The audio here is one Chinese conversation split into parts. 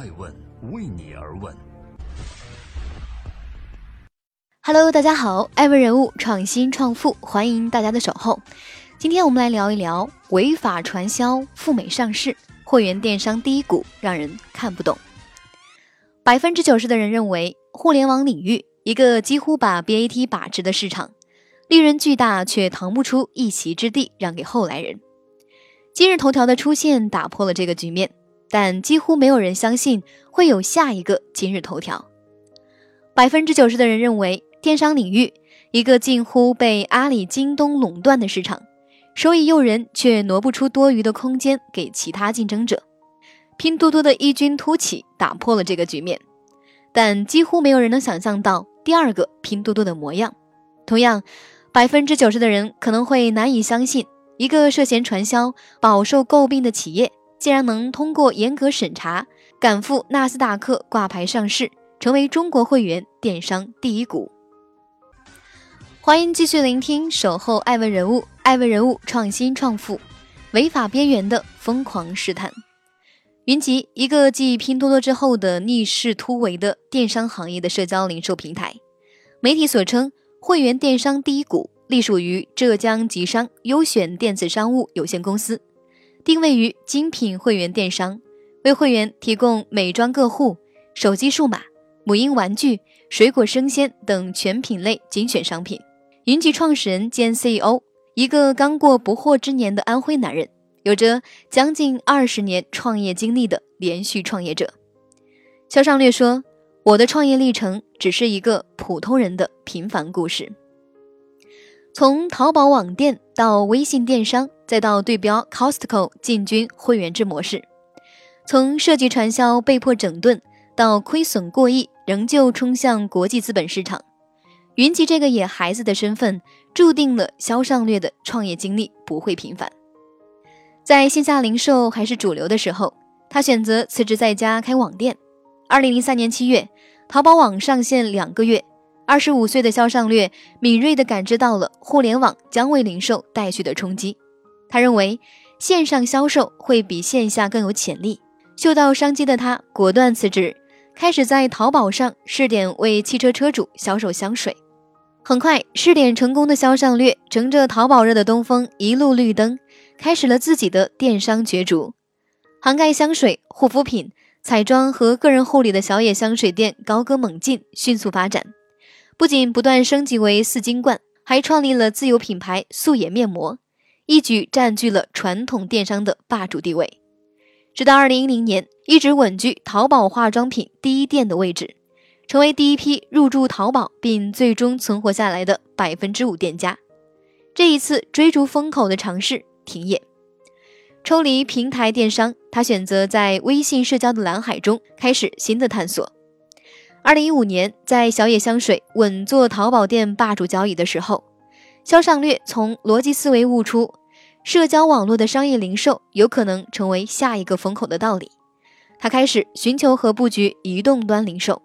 爱问为你而问。Hello，大家好，爱问人物创新创富，欢迎大家的守候。今天我们来聊一聊违法传销、赴美上市、会员电商第一股，让人看不懂。百分之九十的人认为，互联网领域一个几乎把 BAT 把持的市场，利润巨大却腾不出一席之地让给后来人。今日头条的出现打破了这个局面。但几乎没有人相信会有下一个今日头条。百分之九十的人认为，电商领域一个近乎被阿里、京东垄断的市场，收益诱人，却挪不出多余的空间给其他竞争者。拼多多的异军突起打破了这个局面，但几乎没有人能想象到第二个拼多多的模样。同样，百分之九十的人可能会难以相信，一个涉嫌传销、饱受诟病的企业。竟然能通过严格审查，赶赴纳斯达克挂牌上市，成为中国会员电商第一股。欢迎继续聆听《守候爱问人物》，爱问人物创新创富，违法边缘的疯狂试探。云集，一个继拼多多之后的逆势突围的电商行业的社交零售平台。媒体所称，会员电商第一股隶属于浙江吉商优选电子商务有限公司。定位于精品会员电商，为会员提供美妆个护、手机数码、母婴玩具、水果生鲜等全品类精选商品。云集创始人兼 CEO，一个刚过不惑之年的安徽男人，有着将近二十年创业经历的连续创业者。肖尚略说：“我的创业历程只是一个普通人的平凡故事。”从淘宝网店到微信电商，再到对标 Costco 进军会员制模式，从设计传销被迫整顿到亏损过亿仍旧冲向国际资本市场，云集这个野孩子的身份，注定了肖尚略的创业经历不会平凡。在线下零售还是主流的时候，他选择辞职在家开网店。二零零三年七月，淘宝网上线两个月。二十五岁的肖尚略敏锐地感知到了互联网将为零售带去的冲击。他认为线上销售会比线下更有潜力。嗅到商机的他果断辞职，开始在淘宝上试点为汽车车主销售香水。很快，试点成功的肖尚略乘着淘宝热的东风一路绿灯，开始了自己的电商角逐。涵盖香水、护肤品、彩妆和个人护理的小野香水店高歌猛进，迅速发展。不仅不断升级为四金冠，还创立了自有品牌素颜面膜，一举占据了传统电商的霸主地位。直到二零一零年，一直稳居淘宝化妆品第一店的位置，成为第一批入驻淘宝并最终存活下来的百分之五店家。这一次追逐风口的尝试停业，抽离平台电商，他选择在微信社交的蓝海中开始新的探索。二零一五年，在小野香水稳坐淘宝店霸主交椅的时候，肖尚略从逻辑思维悟出，社交网络的商业零售有可能成为下一个风口的道理。他开始寻求和布局移动端零售。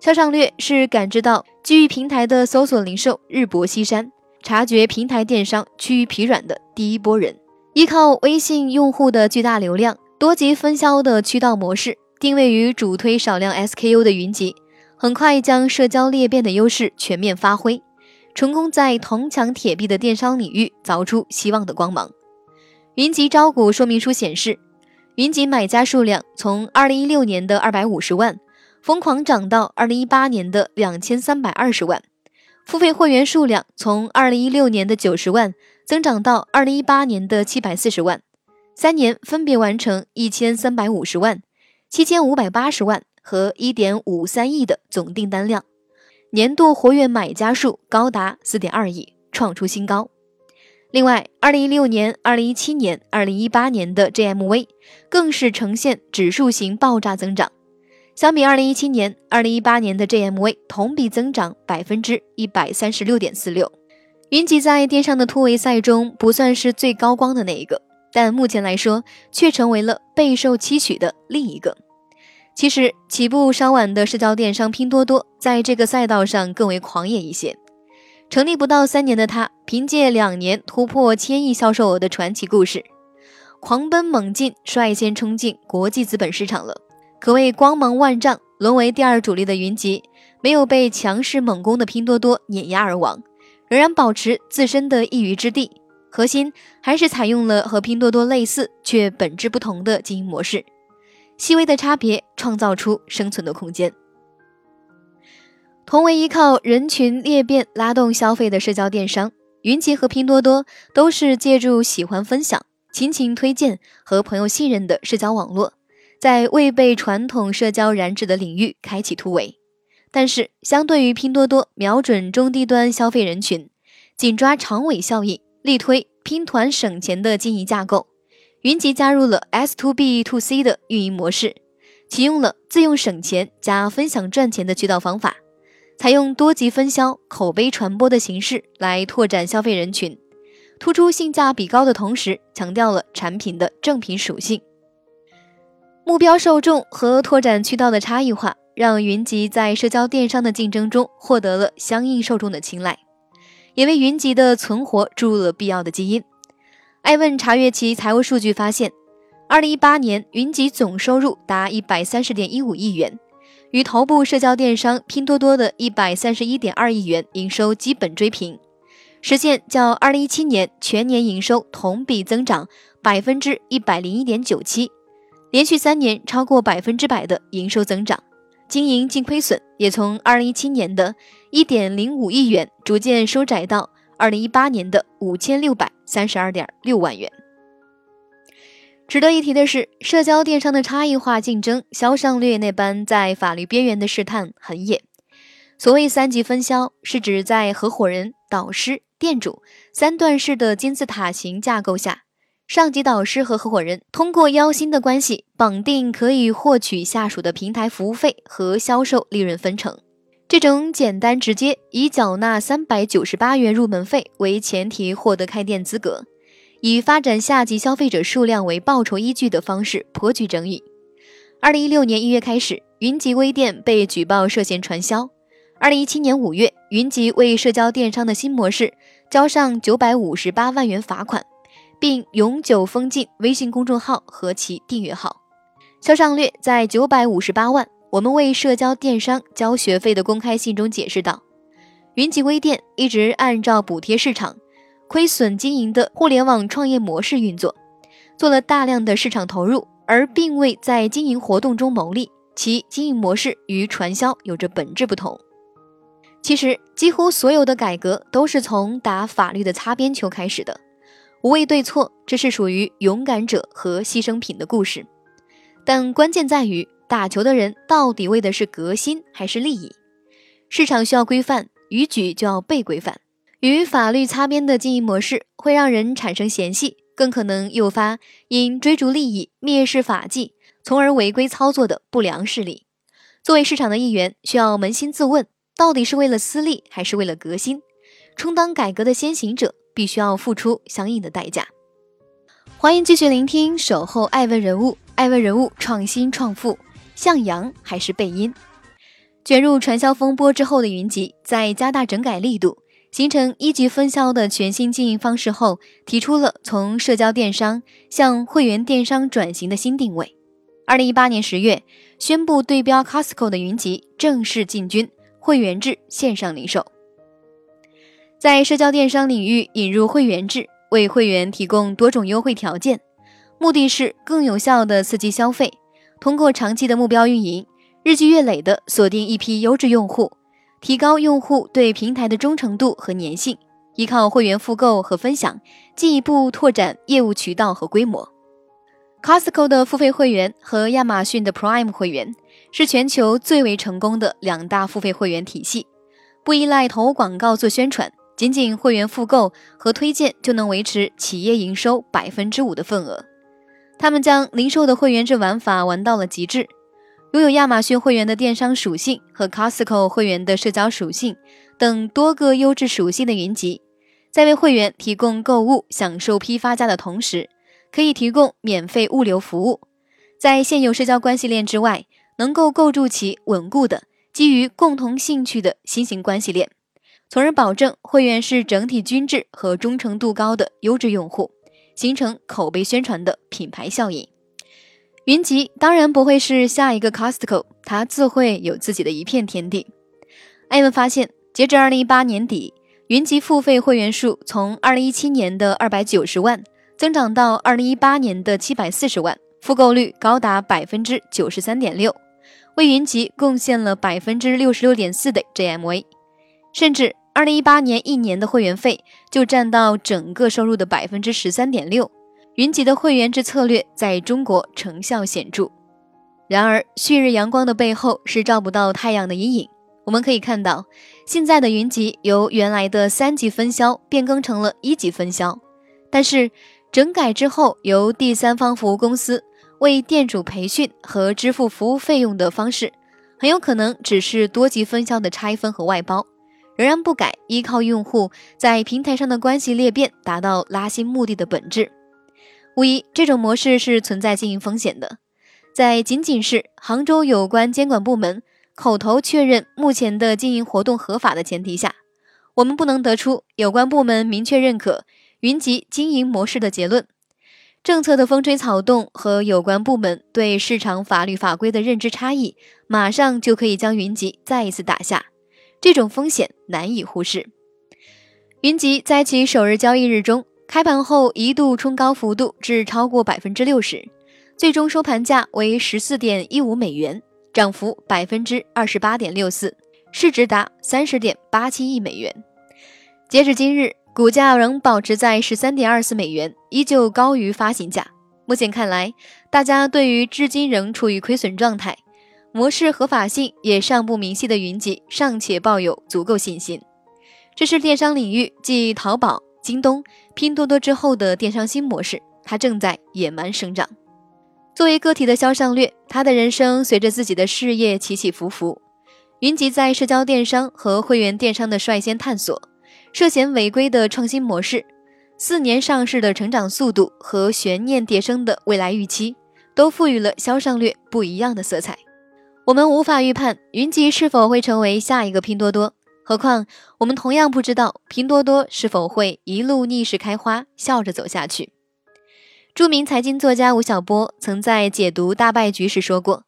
肖尚略是感知到基于平台的搜索零售日薄西山，察觉平台电商趋于疲软的第一波人。依靠微信用户的巨大流量，多级分销的渠道模式。定位于主推少量 SKU 的云集，很快将社交裂变的优势全面发挥，成功在铜墙铁壁的电商领域凿出希望的光芒。云集招股说明书显示，云集买家数量从2016年的250万疯狂涨到2018年的2320万，付费会员数量从2016年的90万增长到2018年的740万，三年分别完成1350万。七千五百八十万和一点五三亿的总订单量，年度活跃买家数高达四点二亿，创出新高。另外，二零一六年、二零一七年、二零一八年的 GMV 更是呈现指数型爆炸增长。相比二零一七年、二零一八年的 GMV，同比增长百分之一百三十六点四六。云集在电商的突围赛中不算是最高光的那一个。但目前来说，却成为了备受期许的另一个。其实，起步稍晚的社交电商拼多多，在这个赛道上更为狂野一些。成立不到三年的他，凭借两年突破千亿销售额的传奇故事，狂奔猛进，率先冲进国际资本市场了。可谓光芒万丈，沦为第二主力的云集，没有被强势猛攻的拼多多碾压而亡，仍然保持自身的一隅之地。核心还是采用了。和拼多多类似却本质不同的经营模式，细微的差别创造出生存的空间。同为依靠人群裂变拉动消费的社交电商，云集和拼多多都是借助喜欢分享、亲情推荐和朋友信任的社交网络，在未被传统社交染指的领域开启突围。但是，相对于拼多多瞄准中低端消费人群，紧抓长尾效应。力推拼团省钱的经营架构，云集加入了 S to B to C 的运营模式，启用了自用省钱加分享赚钱的渠道方法，采用多级分销、口碑传播的形式来拓展消费人群，突出性价比高的同时，强调了产品的正品属性。目标受众和拓展渠道的差异化，让云集在社交电商的竞争中获得了相应受众的青睐。也为云集的存活注入了必要的基因。艾问查阅其财务数据发现，二零一八年云集总收入达一百三十点一五亿元，与头部社交电商拼多多的一百三十一点二亿元营收基本追平，实现较二零一七年全年营收同比增长百分之一百零一点九七，连续三年超过百分之百的营收增长。经营净亏损也从二零一七年的一点零五亿元逐渐收窄到二零一八年的五千六百三十二点六万元。值得一提的是，社交电商的差异化竞争，销上略那般在法律边缘的试探很野。所谓三级分销，是指在合伙人、导师、店主三段式的金字塔形架构下。上级导师和合伙人通过腰心的关系绑定，可以获取下属的平台服务费和销售利润分成。这种简单直接，以缴纳三百九十八元入门费为前提获得开店资格，以发展下级消费者数量为报酬依据的方式颇具争议。二零一六年一月开始，云集微店被举报涉嫌传销。二零一七年五月，云集为社交电商的新模式交上九百五十八万元罚款。并永久封禁微信公众号和其订阅号。肖尚略在九百五十八万我们为社交电商交学费的公开信中解释道：“云集微店一直按照补贴市场、亏损经营的互联网创业模式运作，做了大量的市场投入，而并未在经营活动中牟利。其经营模式与传销有着本质不同。其实，几乎所有的改革都是从打法律的擦边球开始的。”无谓对错，这是属于勇敢者和牺牲品的故事。但关键在于打球的人到底为的是革新还是利益？市场需要规范，逾矩就要被规范。与法律擦边的经营模式会让人产生嫌隙，更可能诱发因追逐利益蔑视法纪，从而违规操作的不良势力。作为市场的一员，需要扪心自问：到底是为了私利还是为了革新？充当改革的先行者。必须要付出相应的代价。欢迎继续聆听《守候爱问人物》，爱问人物创新创富，向阳还是背阴？卷入传销风波之后的云集，在加大整改力度、形成一级分销的全新经营方式后，提出了从社交电商向会员电商转型的新定位。二零一八年十月，宣布对标 Costco 的云集正式进军会员制线上零售。在社交电商领域引入会员制，为会员提供多种优惠条件，目的是更有效的刺激消费。通过长期的目标运营，日积月累的锁定一批优质用户，提高用户对平台的忠诚度和粘性。依靠会员复购和分享，进一步拓展业务渠道和规模。Costco 的付费会员和亚马逊的 Prime 会员是全球最为成功的两大付费会员体系，不依赖投广告做宣传。仅仅会员复购和推荐就能维持企业营收百分之五的份额。他们将零售的会员制玩法玩到了极致，拥有亚马逊会员的电商属性和 Costco 会员的社交属性等多个优质属性的云集，在为会员提供购物享受批发价的同时，可以提供免费物流服务，在现有社交关系链之外，能够构筑起稳固的基于共同兴趣的新型关系链。从而保证会员是整体均质和忠诚度高的优质用户，形成口碑宣传的品牌效应。云集当然不会是下一个 Costco，它自会有自己的一片天地。艾文发现，截至二零一八年底，云集付费会员数从二零一七年的二百九十万增长到二零一八年的七百四十万，复购率高达百分之九十三点六，为云集贡献了百分之六十六点四的 GMV。甚至二零一八年一年的会员费就占到整个收入的百分之十三点六。云集的会员制策略在中国成效显著。然而，旭日阳光的背后是照不到太阳的阴影。我们可以看到，现在的云集由原来的三级分销变更成了一级分销，但是整改之后，由第三方服务公司为店主培训和支付服务费用的方式，很有可能只是多级分销的拆分和外包，仍然不改依靠用户在平台上的关系裂变达到拉新目的的本质。无疑，这种模式是存在经营风险的，在仅仅是杭州有关监管部门。口头确认目前的经营活动合法的前提下，我们不能得出有关部门明确认可云集经营模式的结论。政策的风吹草动和有关部门对市场法律法规的认知差异，马上就可以将云集再一次打下。这种风险难以忽视。云集在其首日交易日中开盘后一度冲高幅度至超过百分之六十，最终收盘价为十四点一五美元。涨幅百分之二十八点六四，市值达三十点八七亿美元。截止今日，股价仍保持在十三点二四美元，依旧高于发行价。目前看来，大家对于至今仍处于亏损状态、模式合法性也尚不明晰的云集尚且抱有足够信心。这是电商领域继淘宝、京东、拼多多之后的电商新模式，它正在野蛮生长。作为个体的肖尚略，他的人生随着自己的事业起起伏伏。云集在社交电商和会员电商的率先探索，涉嫌违规的创新模式，四年上市的成长速度和悬念迭生的未来预期，都赋予了肖尚略不一样的色彩。我们无法预判云集是否会成为下一个拼多多，何况我们同样不知道拼多多是否会一路逆势开花，笑着走下去。著名财经作家吴晓波曾在解读大败局时说过：“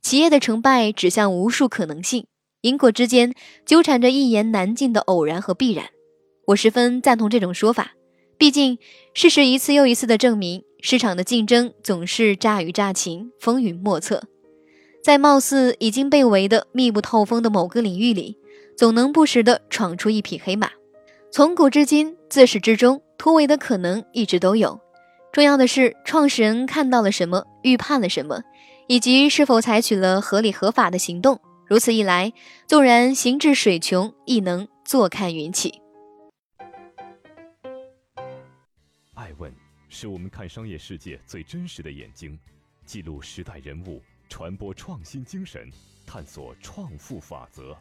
企业的成败指向无数可能性，因果之间纠缠着一言难尽的偶然和必然。”我十分赞同这种说法。毕竟，事实一次又一次的证明，市场的竞争总是乍雨乍晴，风云莫测。在貌似已经被围得密不透风的某个领域里，总能不时地闯出一匹黑马。从古至今，自始至终，突围的可能一直都有。重要的是，创始人看到了什么，预判了什么，以及是否采取了合理合法的行动。如此一来，纵然行至水穷，亦能坐看云起。爱问是我们看商业世界最真实的眼睛，记录时代人物，传播创新精神，探索创富法则。